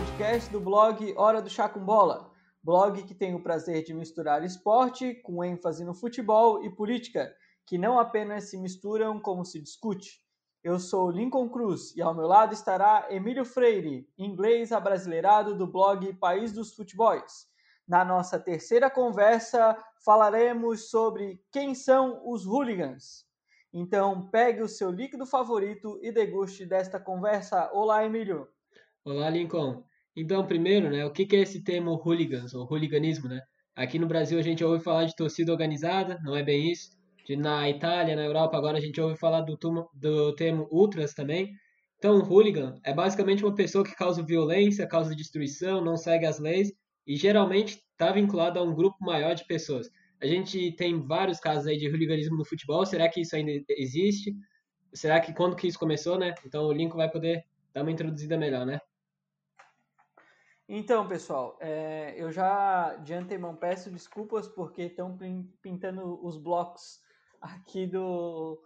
podcast do blog Hora do Chá com Bola, blog que tem o prazer de misturar esporte com ênfase no futebol e política, que não apenas se misturam como se discute. Eu sou Lincoln Cruz e ao meu lado estará Emílio Freire, inglês abrasileirado do blog País dos Futebols. Na nossa terceira conversa, falaremos sobre quem são os hooligans. Então, pegue o seu líquido favorito e deguste desta conversa. Olá, Emílio. Olá, Lincoln. Então, primeiro, né, o que é esse termo hooligans, ou hooliganismo, né? Aqui no Brasil a gente ouve falar de torcida organizada, não é bem isso. Na Itália, na Europa, agora a gente ouve falar do, do termo ultras também. Então, hooligan é basicamente uma pessoa que causa violência, causa destruição, não segue as leis e geralmente está vinculado a um grupo maior de pessoas. A gente tem vários casos aí de hooliganismo no futebol. Será que isso ainda existe? Será que quando que isso começou, né? Então o Lincoln vai poder dar uma introduzida melhor, né? Então, pessoal, é, eu já de antemão peço desculpas porque estão pintando os blocos aqui do,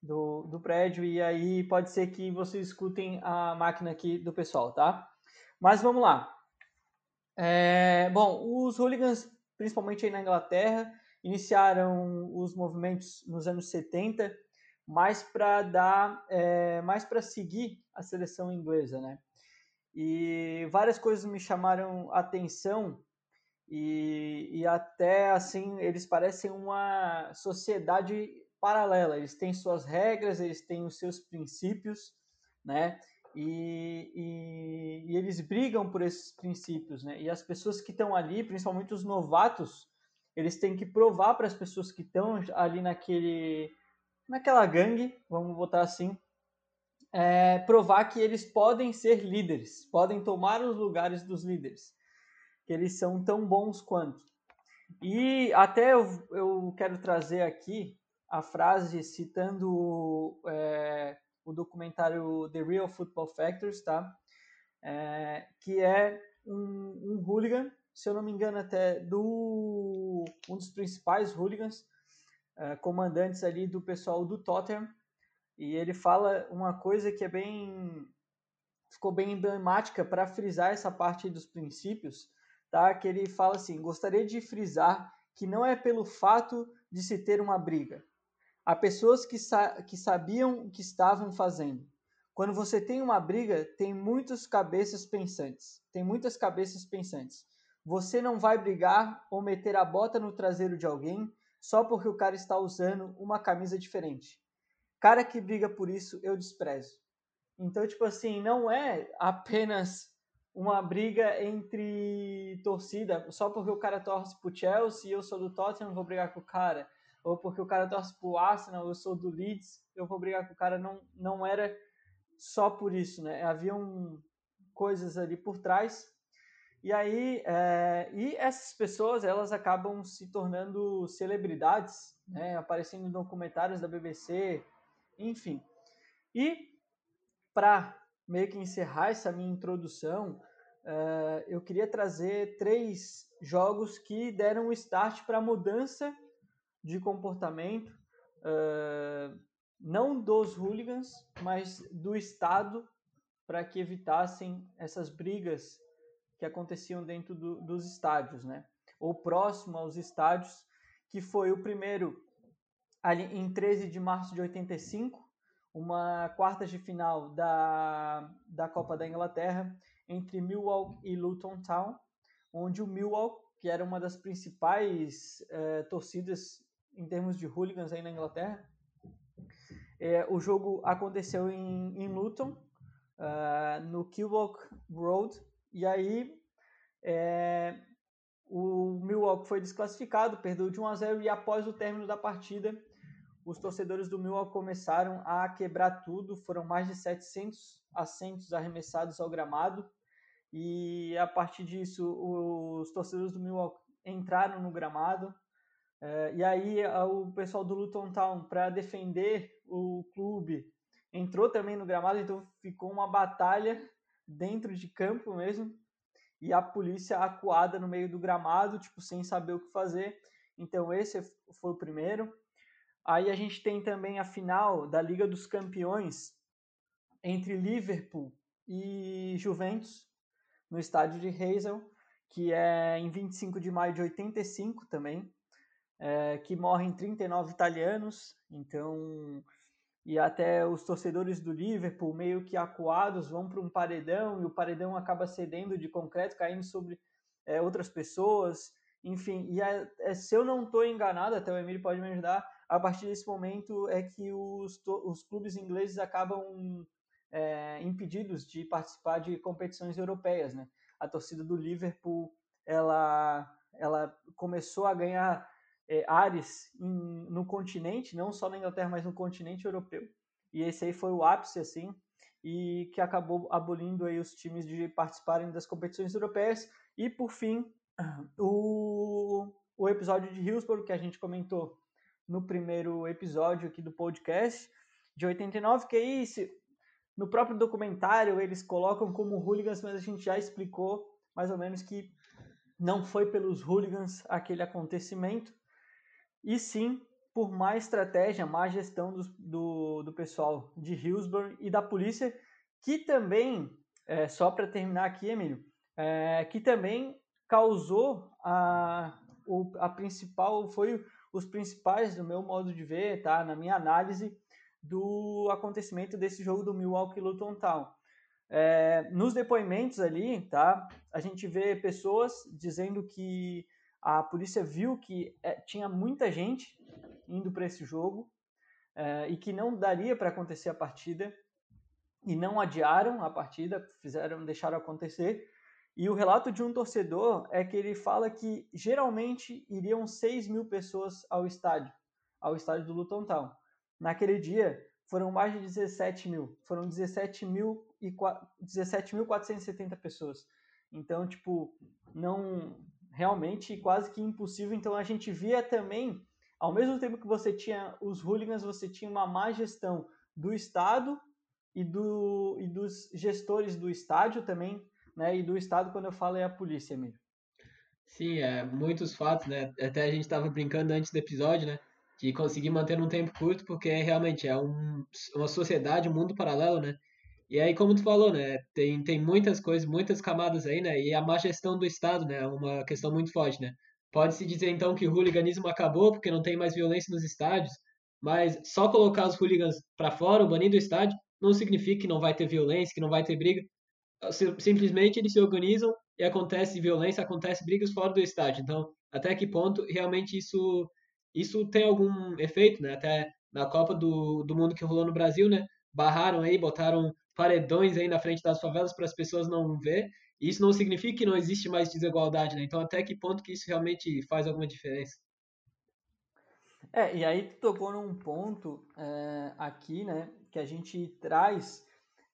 do, do, prédio e aí pode ser que vocês escutem a máquina aqui do pessoal, tá? Mas vamos lá. É, bom, os hooligans, principalmente aí na Inglaterra, iniciaram os movimentos nos anos 70 mais para dar, é, mais para seguir a seleção inglesa, né? E várias coisas me chamaram atenção e, e até assim eles parecem uma sociedade paralela. Eles têm suas regras, eles têm os seus princípios, né? E, e, e, eles brigam por esses princípios, né? E as pessoas que estão ali, principalmente os novatos, eles têm que provar para as pessoas que estão ali naquele, naquela gangue, vamos botar assim, é, provar que eles podem ser líderes, podem tomar os lugares dos líderes, que eles são tão bons quanto. E até eu, eu quero trazer aqui a frase citando é, o documentário The Real Football Factors, tá? É, que é um, um hooligan, se eu não me engano até do um dos principais hooligans, é, comandantes ali do pessoal do Tottenham, e ele fala uma coisa que é bem ficou bem emblemática para frisar essa parte dos princípios, tá? Que ele fala assim: "Gostaria de frisar que não é pelo fato de se ter uma briga. Há pessoas que, sa que sabiam o que estavam fazendo. Quando você tem uma briga, tem muitas cabeças pensantes. Tem muitas cabeças pensantes. Você não vai brigar ou meter a bota no traseiro de alguém só porque o cara está usando uma camisa diferente. Cara que briga por isso, eu desprezo. Então, tipo assim, não é apenas uma briga entre torcida, só porque o cara torce pro Chelsea e eu sou do Tottenham, vou brigar com o cara. Ou porque o cara torce pro Arsenal, eu sou do Leeds, eu vou brigar com o cara. Não, não era só por isso, né? Haviam coisas ali por trás. E aí, é, e essas pessoas, elas acabam se tornando celebridades, né? Aparecendo em documentários da BBC, enfim. E para meio que encerrar essa minha introdução, uh, eu queria trazer três jogos que deram o start para a mudança de comportamento, uh, não dos hooligans, mas do Estado, para que evitassem essas brigas que aconteciam dentro do, dos estádios, né? ou próximo aos estádios, que foi o primeiro ali em 13 de março de 85, uma quartas de final da, da Copa da Inglaterra entre Millwall e Luton Town, onde o Millwall, que era uma das principais eh, torcidas em termos de hooligans aí na Inglaterra, eh, o jogo aconteceu em, em Luton, uh, no Kilwalk Road, e aí o Millwall foi desclassificado, perdeu de 1 a 0 e após o término da partida, os torcedores do Millwall começaram a quebrar tudo, foram mais de 700 assentos arremessados ao gramado, e a partir disso os torcedores do Millwall entraram no gramado, é, e aí o pessoal do Luton Town, para defender o clube, entrou também no gramado, então ficou uma batalha dentro de campo mesmo, e a polícia acuada no meio do gramado, tipo, sem saber o que fazer. Então esse foi o primeiro. Aí a gente tem também a final da Liga dos Campeões entre Liverpool e Juventus, no estádio de Hazel, que é em 25 de maio de 85 também, é, que morrem 39 italianos, então e até os torcedores do Liverpool meio que acuados vão para um paredão e o paredão acaba cedendo de concreto, caindo sobre é, outras pessoas, enfim. E é, é, se eu não estou enganado, até o Emílio pode me ajudar, a partir desse momento é que os, os clubes ingleses acabam é, impedidos de participar de competições europeias, né? A torcida do Liverpool, ela, ela começou a ganhar é, ares em, no continente, não só na Inglaterra, mas no continente europeu. E esse aí foi o ápice, assim, e que acabou abolindo aí os times de participarem das competições europeias. E, por fim, o, o episódio de Hillsborough, que a gente comentou no primeiro episódio aqui do podcast, de 89, que aí, se, no próprio documentário, eles colocam como hooligans, mas a gente já explicou mais ou menos que não foi pelos hooligans aquele acontecimento, e sim por má estratégia, má gestão do, do, do pessoal de Hillsborough e da polícia, que também, é, só para terminar aqui, Emílio, é, que também causou a, o, a principal, foi os principais, no meu modo de ver, tá, na minha análise, do acontecimento desse jogo do Milwaukee Luton Town. É, nos depoimentos ali, tá, a gente vê pessoas dizendo que a polícia viu que é, tinha muita gente indo para esse jogo é, e que não daria para acontecer a partida e não adiaram a partida, fizeram, deixaram acontecer. E o relato de um torcedor é que ele fala que geralmente iriam 6 mil pessoas ao estádio, ao estádio do Luton Town. Naquele dia foram mais de 17 mil, foram 17.470 pessoas. Então, tipo, não realmente quase que impossível. Então a gente via também, ao mesmo tempo que você tinha os hooligans, você tinha uma má gestão do Estado e, do, e dos gestores do estádio também, né? E do Estado, quando eu falo, é a polícia, mesmo. Sim, é, muitos fatos, né? Até a gente estava brincando antes do episódio, né? De conseguir manter um tempo curto, porque realmente é um, uma sociedade, um mundo paralelo, né? E aí, como tu falou, né, tem, tem muitas coisas, muitas camadas aí, né, e a má gestão do Estado, né, é uma questão muito forte, né. Pode-se dizer, então, que o hooliganismo acabou porque não tem mais violência nos estádios, mas só colocar os hooligans para fora, o banir do estádio, não significa que não vai ter violência, que não vai ter briga. Simplesmente eles se organizam e acontece violência, acontece brigas fora do estádio. Então, até que ponto realmente isso isso tem algum efeito, né? Até na Copa do, do Mundo que rolou no Brasil, né? Barraram aí, botaram paredões aí na frente das favelas para as pessoas não ver. E isso não significa que não existe mais desigualdade, né? Então, até que ponto que isso realmente faz alguma diferença? É, e aí tu tocou num ponto é, aqui, né, que a gente traz,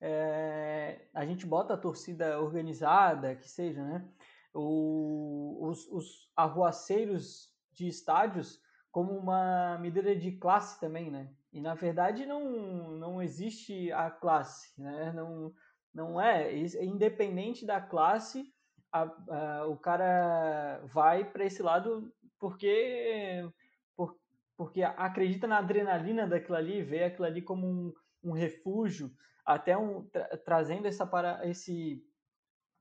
é, a gente bota a torcida organizada, que seja, né, o, os, os arruaceiros de estádios como uma medida de classe também, né? E na verdade não, não existe a classe, né? Não, não é, é independente da classe, a, a, o cara vai para esse lado porque por, porque acredita na adrenalina daquilo ali, vê aquilo ali como um, um refúgio, até um, tra, trazendo essa para esse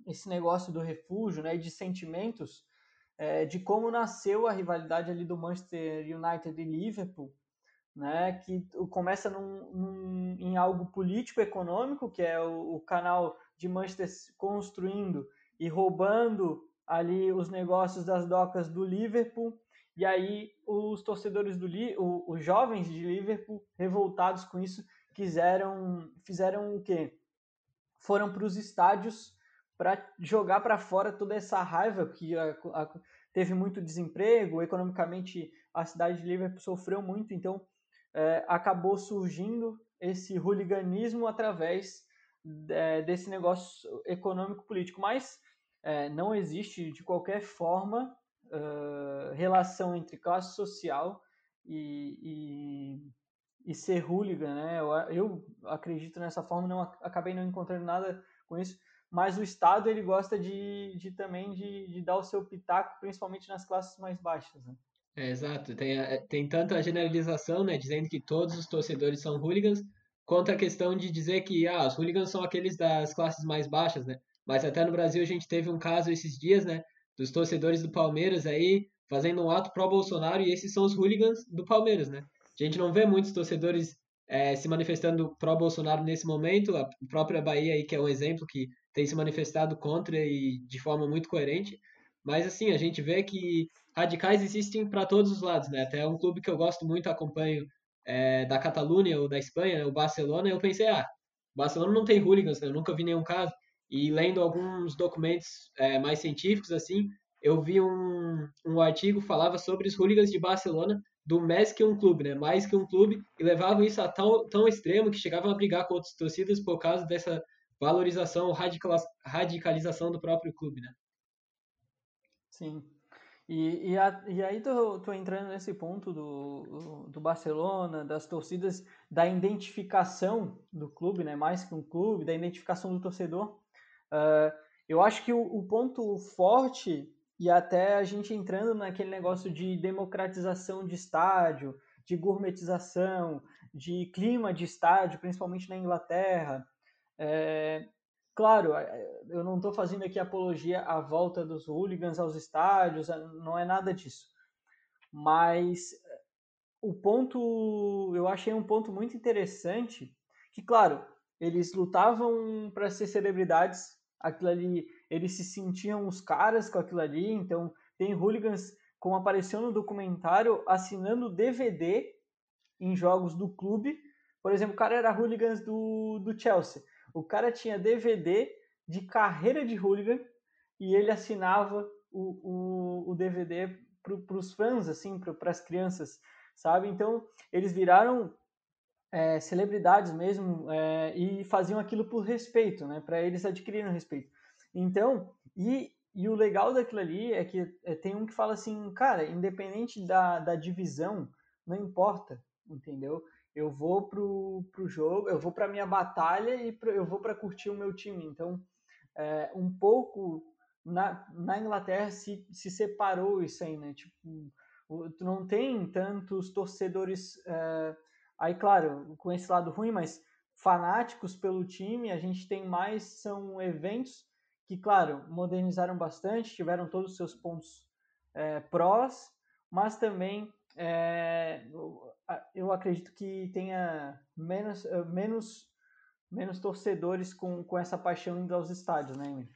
esse negócio do refúgio, né, de sentimentos é, de como nasceu a rivalidade ali do Manchester United e Liverpool, né, que começa num, num, em algo político-econômico, que é o, o, canal de Manchester construindo e roubando ali os negócios das docas do Liverpool, e aí os torcedores do os jovens de Liverpool, revoltados com isso, quiseram, fizeram o quê? Foram para os estádios para jogar para fora toda essa raiva que a, a, teve muito desemprego, economicamente a cidade de Liverpool sofreu muito, então é, acabou surgindo esse hooliganismo através é, desse negócio econômico-político. Mas é, não existe de qualquer forma uh, relação entre classe social e, e, e ser hooligan, né? Eu, eu, acredito nessa forma, não acabei não encontrando nada com isso mas o Estado ele gosta de, de também de, de, dar o seu pitaco, principalmente nas classes mais baixas. Né? É, exato, tem, tem tanto a generalização, né, dizendo que todos os torcedores são hooligans, quanto a questão de dizer que ah, os hooligans são aqueles das classes mais baixas, né? mas até no Brasil a gente teve um caso esses dias, né, dos torcedores do Palmeiras aí fazendo um ato pró-Bolsonaro e esses são os hooligans do Palmeiras, né? A gente não vê muitos torcedores é, se manifestando pró-Bolsonaro nesse momento, a própria Bahia aí que é um exemplo que tem se manifestado contra e de forma muito coerente, mas assim, a gente vê que radicais existem para todos os lados, né? Até um clube que eu gosto muito, acompanho é, da Catalunha ou da Espanha, o Barcelona, eu pensei, ah, o Barcelona não tem hooligans, né? eu nunca vi nenhum caso. E lendo alguns documentos é, mais científicos, assim, eu vi um, um artigo que falava sobre os hooligans de Barcelona, do mais que um clube, né? Mais que um clube, e levavam isso a tão, tão extremo que chegavam a brigar com outras torcidas por causa dessa valorização radicalização do próprio clube, né? Sim. E, e, a, e aí tô, tô entrando nesse ponto do, do Barcelona, das torcidas, da identificação do clube, né? Mais que um clube, da identificação do torcedor. Uh, eu acho que o, o, ponto forte, e até a gente entrando naquele negócio de democratização de estádio, de gourmetização, de clima de estádio, principalmente na Inglaterra, é, Claro, é, eu não estou fazendo aqui apologia à volta dos hooligans aos estádios, é, não é nada disso. Mas o ponto, eu achei um ponto muito interessante, que claro, eles lutavam para ser celebridades, aquilo ali, eles se sentiam os caras com aquilo ali, então tem hooligans, como apareceu no documentário, assinando DVD em jogos do clube. Por exemplo, o cara era hooligans do, do Chelsea o cara tinha DVD de carreira de hooligan e ele assinava o, o, o DVD para os fãs, assim, para as crianças, sabe? Então, eles viraram é, celebridades mesmo é, e faziam aquilo por respeito, né? Para eles adquirirem respeito. Então, e, e o legal daquilo ali é que é, tem um que fala assim, cara, independente da, da divisão, não importa, entendeu? eu vou pro, pro jogo, eu vou para minha batalha e pro, eu vou para curtir o meu time. Então, é, um pouco na, na Inglaterra se, se separou isso aí, né? Tipo, tu não tem tantos torcedores, é, aí claro, com esse lado ruim, mas fanáticos pelo time, a gente tem mais, são eventos que, claro, modernizaram bastante, tiveram todos os seus pontos é, prós, mas também é, eu acredito que tenha menos, eh, menos, menos torcedores com, com essa paixão indo aos estádios, né, Emílio?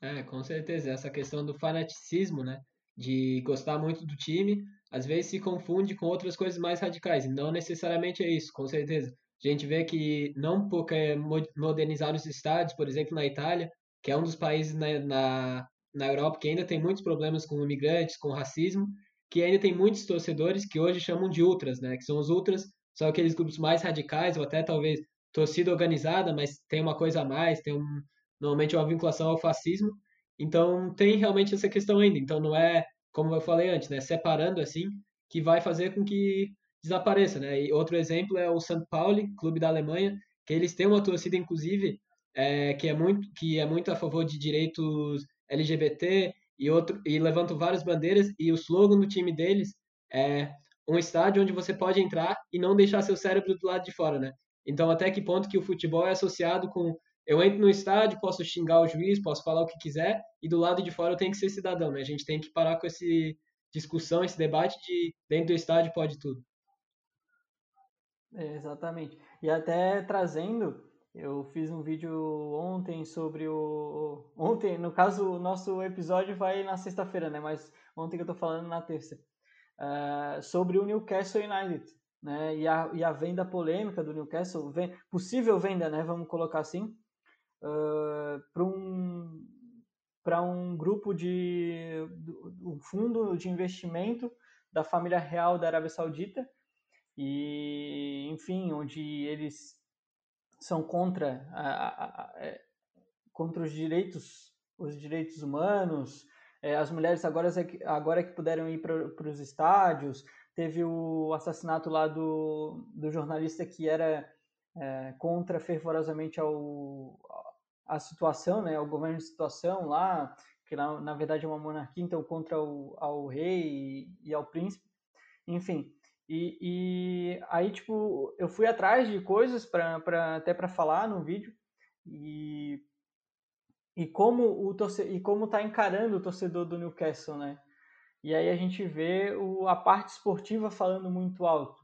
É, com certeza. Essa questão do fanaticismo, né? De gostar muito do time, às vezes se confunde com outras coisas mais radicais. Não necessariamente é isso, com certeza. A gente vê que não porque modernizar os estádios, por exemplo, na Itália, que é um dos países na, na, na Europa que ainda tem muitos problemas com imigrantes, com racismo, que ainda tem muitos torcedores que hoje chamam de ultras, né? Que são os ultras, são aqueles grupos mais radicais ou até talvez torcida organizada, mas tem uma coisa a mais, tem um, normalmente uma vinculação ao fascismo. Então tem realmente essa questão ainda. Então não é, como eu falei antes, né? Separando assim, que vai fazer com que desapareça, né? E outro exemplo é o St. Pauli, clube da Alemanha, que eles têm uma torcida inclusive é, que é muito que é muito a favor de direitos LGBT e, outro, e levantam várias bandeiras e o slogan do time deles é um estádio onde você pode entrar e não deixar seu cérebro do lado de fora, né? Então, até que ponto que o futebol é associado com eu entro no estádio, posso xingar o juiz, posso falar o que quiser, e do lado de fora eu tenho que ser cidadão, né? A gente tem que parar com essa discussão, esse debate de dentro do estádio pode tudo. É, exatamente. E até trazendo eu fiz um vídeo ontem sobre o. Ontem, no caso, o nosso episódio vai na sexta-feira, né? Mas ontem que eu tô falando na terça. Uh, sobre o Newcastle United, né? E a, e a venda polêmica do Newcastle, possível venda, né? Vamos colocar assim, uh, para um para um grupo de um fundo de investimento da família real da Arábia Saudita e enfim onde eles são contra, a, a, a, é, contra os direitos os direitos humanos. É, as mulheres agora, agora que puderam ir para os estádios. Teve o assassinato lá do, do jornalista que era é, contra fervorosamente ao, a situação, né, ao governo de situação lá, que na, na verdade é uma monarquia, então contra o, ao rei e, e ao príncipe. Enfim, e, e aí, tipo, eu fui atrás de coisas para até para falar no vídeo. E, e como o torce, e como está encarando o torcedor do Newcastle, né? E aí a gente vê o, a parte esportiva falando muito alto,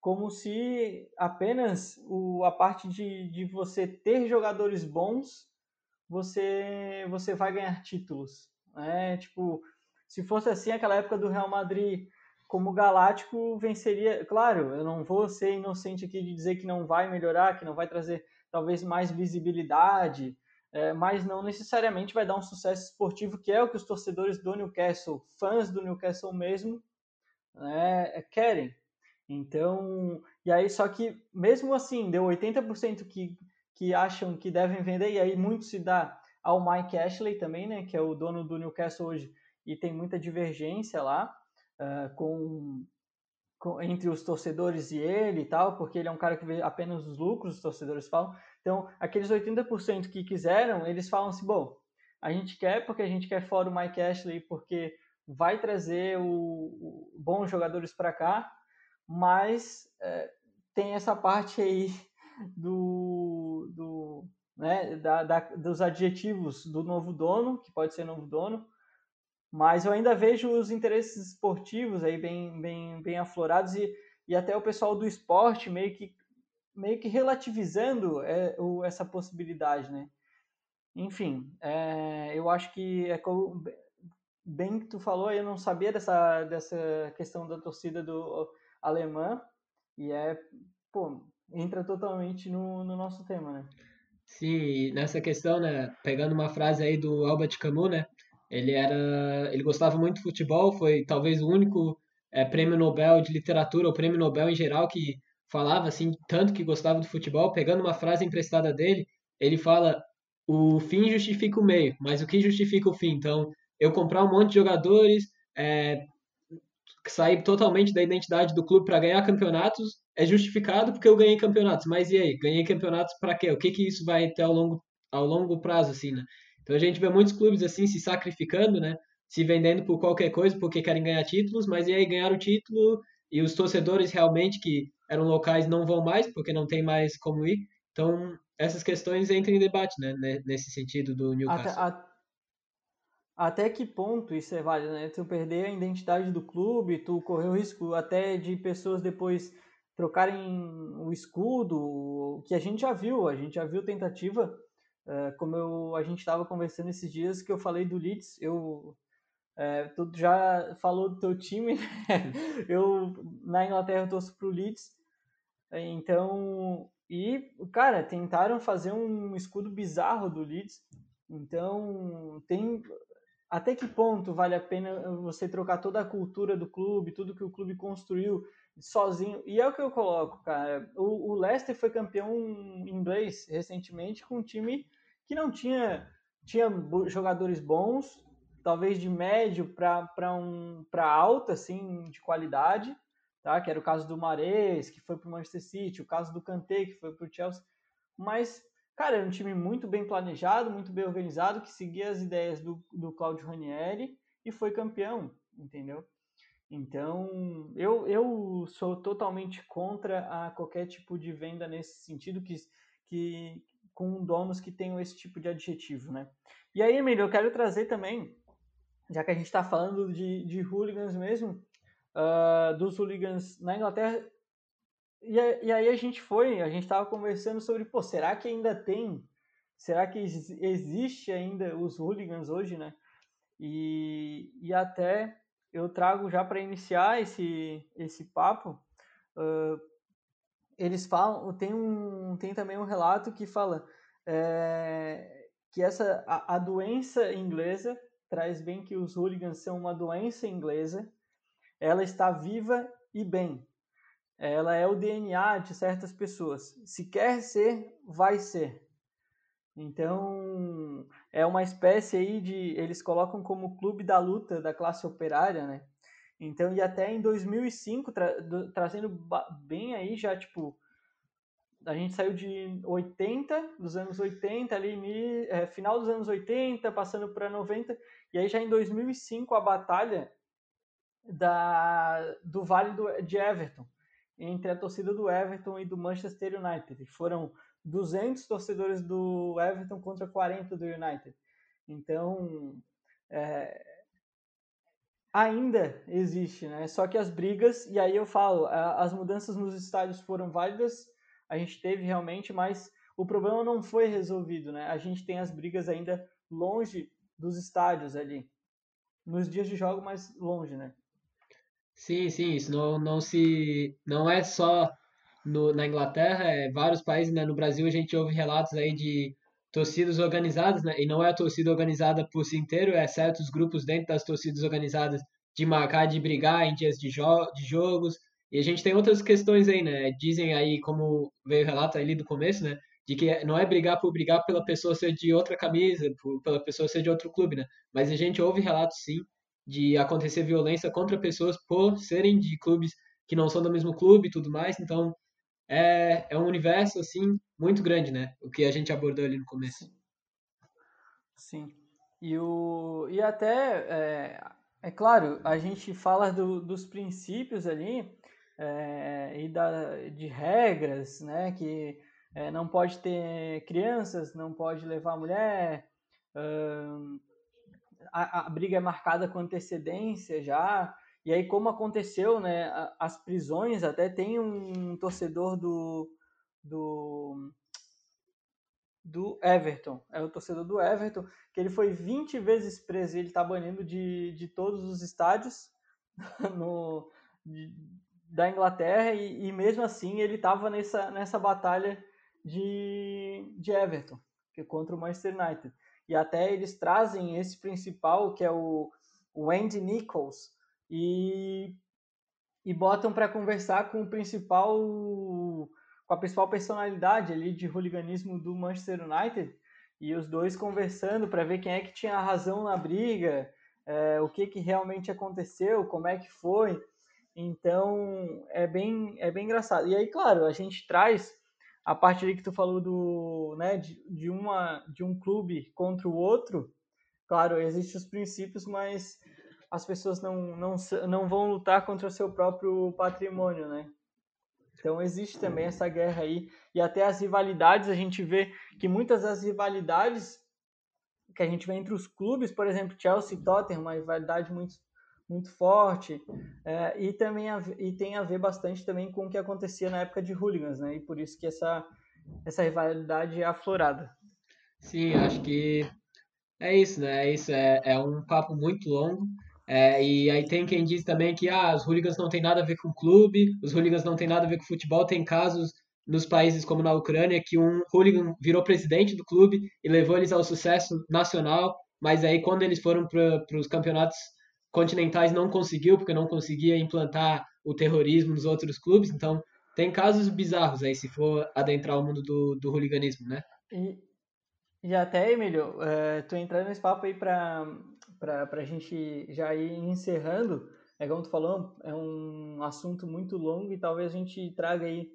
como se apenas o, a parte de, de você ter jogadores bons, você você vai ganhar títulos, né? Tipo, se fosse assim, aquela época do Real Madrid como galáctico venceria. Claro, eu não vou ser inocente aqui de dizer que não vai melhorar, que não vai trazer talvez mais visibilidade, é, mas não necessariamente vai dar um sucesso esportivo, que é o que os torcedores do Newcastle, fãs do Newcastle mesmo, né, querem. Então, e aí só que mesmo assim, deu 80% que, que acham que devem vender, e aí muito se dá ao Mike Ashley também, né, que é o dono do Newcastle hoje, e tem muita divergência lá uh, com, com, entre os torcedores e ele e tal, porque ele é um cara que vê apenas os lucros, os torcedores falam. Então, aqueles 80% que quiseram, eles falam assim, bom, a gente quer porque a gente quer fora o Mike Ashley, porque vai trazer o, o bons jogadores para cá, mas é, tem essa parte aí do, do né, da, da, dos adjetivos do novo dono, que pode ser novo dono, mas eu ainda vejo os interesses esportivos aí bem, bem, bem aflorados e, e até o pessoal do esporte meio que, meio que relativizando é, o, essa possibilidade, né? Enfim, é, eu acho que é como, bem que tu falou, eu não sabia dessa, dessa questão da torcida do alemã e é, pô, entra totalmente no, no nosso tema, né? Sim, nessa questão, né, pegando uma frase aí do Albert Camus, né, ele era, ele gostava muito de futebol, foi talvez o único é, prêmio Nobel de literatura ou prêmio Nobel em geral que falava assim tanto que gostava do futebol. Pegando uma frase emprestada dele, ele fala: o fim justifica o meio, mas o que justifica o fim? Então, eu comprar um monte de jogadores, é, sair totalmente da identidade do clube para ganhar campeonatos é justificado porque eu ganhei campeonatos. Mas e aí, ganhei campeonatos para quê? O que que isso vai ter ao longo ao longo prazo assim, né? Então a gente vê muitos clubes assim se sacrificando, né? Se vendendo por qualquer coisa porque querem ganhar títulos, mas e aí ganharam o título e os torcedores realmente que eram locais não vão mais porque não tem mais como ir. Então essas questões entram em debate, né? Nesse sentido do Newcastle. Até, até que ponto isso é válido, né? Tu perder a identidade do clube, tu correr o risco até de pessoas depois trocarem o escudo, que a gente já viu, a gente já viu tentativa é, como eu, a gente estava conversando esses dias que eu falei do Leeds, eu é, tu já falou do teu time, né? eu na Inglaterra eu torço pro Leeds, então e cara tentaram fazer um escudo bizarro do Leeds, então tem até que ponto vale a pena você trocar toda a cultura do clube, tudo que o clube construiu sozinho. E é o que eu coloco, cara. O, o Leicester foi campeão inglês recentemente com um time que não tinha, tinha jogadores bons, talvez de médio para um, alta, assim, de qualidade, tá? que era o caso do Mares, que foi para o Manchester City, o caso do Kanté, que foi para o Chelsea, mas, cara, era um time muito bem planejado, muito bem organizado, que seguia as ideias do, do Claudio Ranieri e foi campeão, entendeu? Então, eu, eu sou totalmente contra a qualquer tipo de venda nesse sentido, que, que, com donos que tenham esse tipo de adjetivo, né? E aí, Emílio, eu quero trazer também, já que a gente está falando de, de hooligans mesmo, uh, dos hooligans na Inglaterra, e, e, aí a gente foi, a gente estava conversando sobre, pô, será que ainda tem, será que existe ainda os hooligans hoje, né? E, e até eu trago já para iniciar esse, esse papo, uh, eles falam, tem, um, tem também um relato que fala é, que essa, a, a, doença inglesa traz bem que os hooligans são uma doença inglesa, ela está viva e bem. Ela é o DNA de certas pessoas. Se quer ser, vai ser. Então, é uma espécie aí de. Eles colocam como clube da luta da classe operária, né? Então, e até em 2005, tra trazendo bem aí já, tipo, a gente saiu de 80, dos anos 80, ali, é, final dos anos 80, passando para 90, e aí já em 2005 a batalha da, do Vale do, de Everton, entre a torcida do Everton e do Manchester United. Foram 200 torcedores do Everton contra 40 do United. Então, é, ainda existe, né? Só que as brigas, e aí eu falo, as mudanças nos estádios foram válidas, a gente teve realmente, mas o problema não foi resolvido, né? A gente tem as brigas ainda longe dos estádios ali. Nos dias de jogo, mais longe, né? Sim, sim, isso não, não se. Não é só no, na Inglaterra, é vários países, né? No Brasil a gente ouve relatos aí de torcidas organizadas, né? E não é a torcida organizada por si inteiro, é certos grupos dentro das torcidas organizadas de marcar, de brigar em dias de, jo de jogos. E a gente tem outras questões aí, né? Dizem aí, como veio o relato ali do começo, né? De que não é brigar por brigar pela pessoa ser de outra camisa, por, pela pessoa ser de outro clube, né? Mas a gente ouve relatos, sim, de acontecer violência contra pessoas por serem de clubes que não são do mesmo clube e tudo mais. Então, é, é um universo, assim, muito grande, né? O que a gente abordou ali no começo. Sim. E, o, e até, é, é claro, a gente fala do, dos princípios ali é, e da, de regras, né? Que é, não pode ter crianças, não pode levar mulher, hum, a, a, briga é marcada com antecedência já. E aí, como aconteceu, né, as prisões, até tem um torcedor do, do, do Everton, é o torcedor do Everton, que ele foi 20 vezes preso e ele está banindo de, de todos os estádios no, de, da Inglaterra e, e, mesmo assim ele estava nessa, nessa batalha de, de Everton, que é contra o Manchester United e até eles trazem esse principal, que é o, Andy Nichols, e, e botam para conversar com o principal com a principal personalidade ali de hooliganismo do Manchester United e os dois conversando para ver quem é que tinha razão na briga, é, o que, que realmente aconteceu, como é que foi. Então é bem, é bem engraçado. E aí, claro, a gente traz a parte ali que tu falou do, né, de, de, uma, de um clube contra o outro, claro, existem os princípios, mas as pessoas não, não, não vão lutar contra o seu próprio patrimônio, né? Então existe também essa guerra aí e até as rivalidades a gente vê que muitas das rivalidades que a gente vê entre os clubes, por exemplo, Chelsea e Tottenham, uma rivalidade muito muito forte é, e também a, e tem a ver bastante também com o que acontecia na época de hooligans, né? E por isso que essa essa rivalidade é aflorada. Sim, acho que é isso, né? É isso é, é um papo muito longo. É, e aí tem quem diz também que ah, os hooligans não tem nada a ver com o clube, os hooligans não tem nada a ver com futebol. Tem casos nos países como na Ucrânia que um hooligan virou presidente do clube e levou eles ao sucesso nacional, mas aí quando eles foram para os campeonatos continentais não conseguiu, porque não conseguia implantar o terrorismo nos outros clubes. Então, tem casos bizarros aí, se for adentrar o mundo do, do hooliganismo, né? E, e até, Emílio, uh, tu entrando nesse papo aí para a gente já ir encerrando, é como tu falou, é um assunto muito longo e talvez a gente traga aí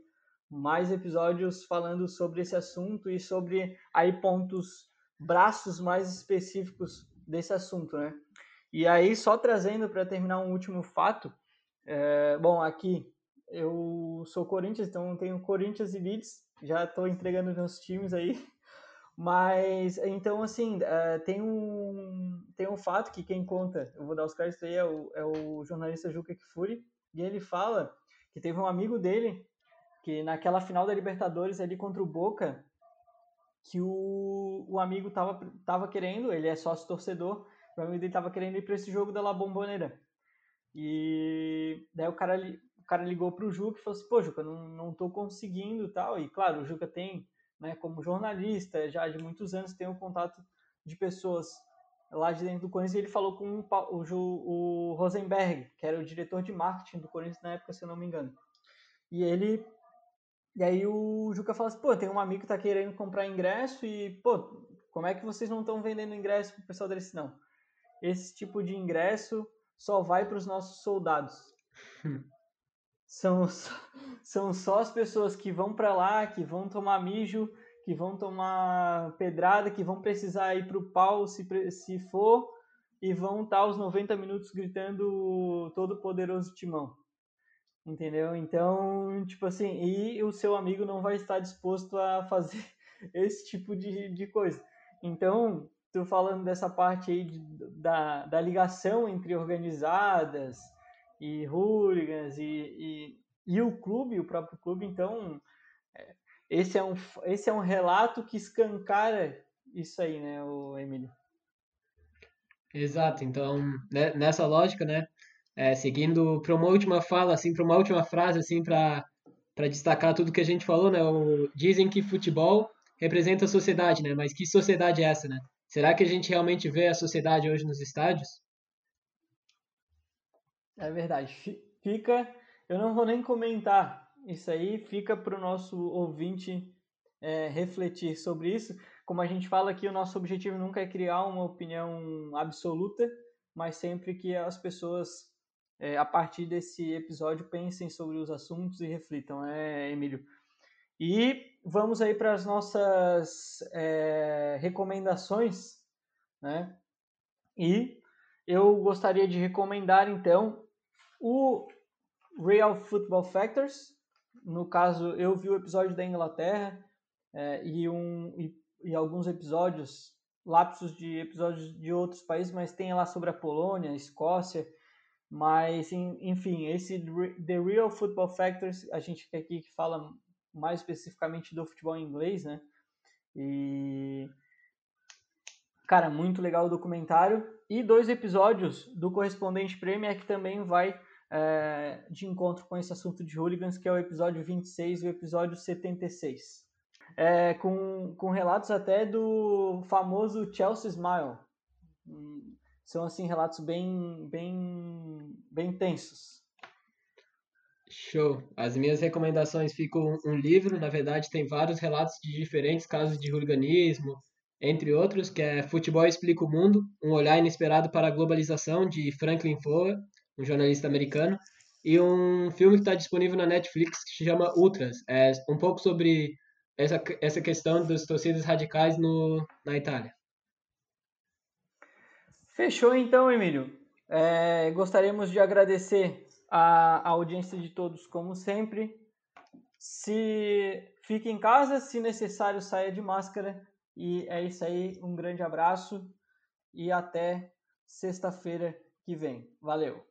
mais episódios falando sobre esse assunto e sobre aí pontos, braços mais específicos desse assunto, né? E aí, só trazendo para terminar um último fato, é, bom, aqui eu sou Corinthians, então tenho Corinthians e Leeds, já estou entregando meus times aí. Mas, então, assim, é, tem, um, tem um fato que quem conta, eu vou dar os créditos aí, é o, é o jornalista Juca Kifuri, e ele fala que teve um amigo dele que naquela final da Libertadores ali contra o Boca, que o, o amigo tava, tava querendo, ele é sócio torcedor, o amigo dele tava querendo ir para esse jogo da La Bombonera. E daí o cara, o cara ligou pro Juca e falou assim, pô, Juca, não, não tô conseguindo tal. E claro, o Juca tem, né, como jornalista, já de muitos anos, tem um contato de pessoas lá de dentro do Corinthians. E ele falou com o, o, o Rosenberg, que era o diretor de marketing do Corinthians na época, se eu não me engano. E ele e aí o Juca fala assim, pô, tem um amigo que tá querendo comprar ingresso e, pô, como é que vocês não estão vendendo ingresso pro pessoal desse não? Esse tipo de ingresso só vai para os nossos soldados. são, são só as pessoas que vão para lá, que vão tomar mijo, que vão tomar pedrada, que vão precisar ir para o pau se, se for, e vão estar os 90 minutos gritando todo poderoso timão. Entendeu? Então, tipo assim, e o seu amigo não vai estar disposto a fazer esse tipo de, de coisa. Então, tu falando dessa parte aí de, da, da ligação entre organizadas e hooligans e, e, e, o clube, o próprio clube, então é, esse é um, esse é um relato que escancara isso aí, né, o Emílio? Exato, então né, nessa lógica, né, é, seguindo para uma última fala, assim, para uma última frase, assim, para para destacar tudo que a gente falou, né, o, dizem que futebol representa a sociedade, né, mas que sociedade é essa, né? Será que a gente realmente vê a sociedade hoje nos estádios? É verdade. Fica. Eu não vou nem comentar isso aí, fica para o nosso ouvinte é, refletir sobre isso. Como a gente fala aqui, o nosso objetivo nunca é criar uma opinião absoluta, mas sempre que as pessoas, é, a partir desse episódio, pensem sobre os assuntos e reflitam, né, Emílio? E vamos aí para as nossas é, recomendações, né? E eu gostaria de recomendar então o Real Football Factors. No caso, eu vi o episódio da Inglaterra é, e, um, e, e, alguns episódios, lapsos de episódios de outros países, mas tem lá sobre a Polônia, a Escócia. Mas, enfim, esse The Real Football Factors, a gente aqui que fala mais especificamente do futebol inglês, né? E cara, muito legal o documentário e dois episódios do correspondente Premier que também vai é, de encontro com esse assunto de hooligans, que é o episódio 26 e o episódio 76. É, com, com relatos até do famoso Chelsea Smile. Hum, são assim relatos bem bem bem tensos. Show. As minhas recomendações ficam um livro, na verdade tem vários relatos de diferentes casos de hooliganismo, entre outros, que é Futebol Explica o Mundo, um olhar inesperado para a globalização, de Franklin Foer, um jornalista americano, e um filme que está disponível na Netflix que se chama Ultras, é um pouco sobre essa, essa questão das torcidas radicais no, na Itália. Fechou então, Emílio. É, gostaríamos de agradecer a, audiência de todos, como sempre. Se fique em casa, se necessário, saia de máscara. E é isso aí. Um grande abraço e até sexta-feira que vem. Valeu!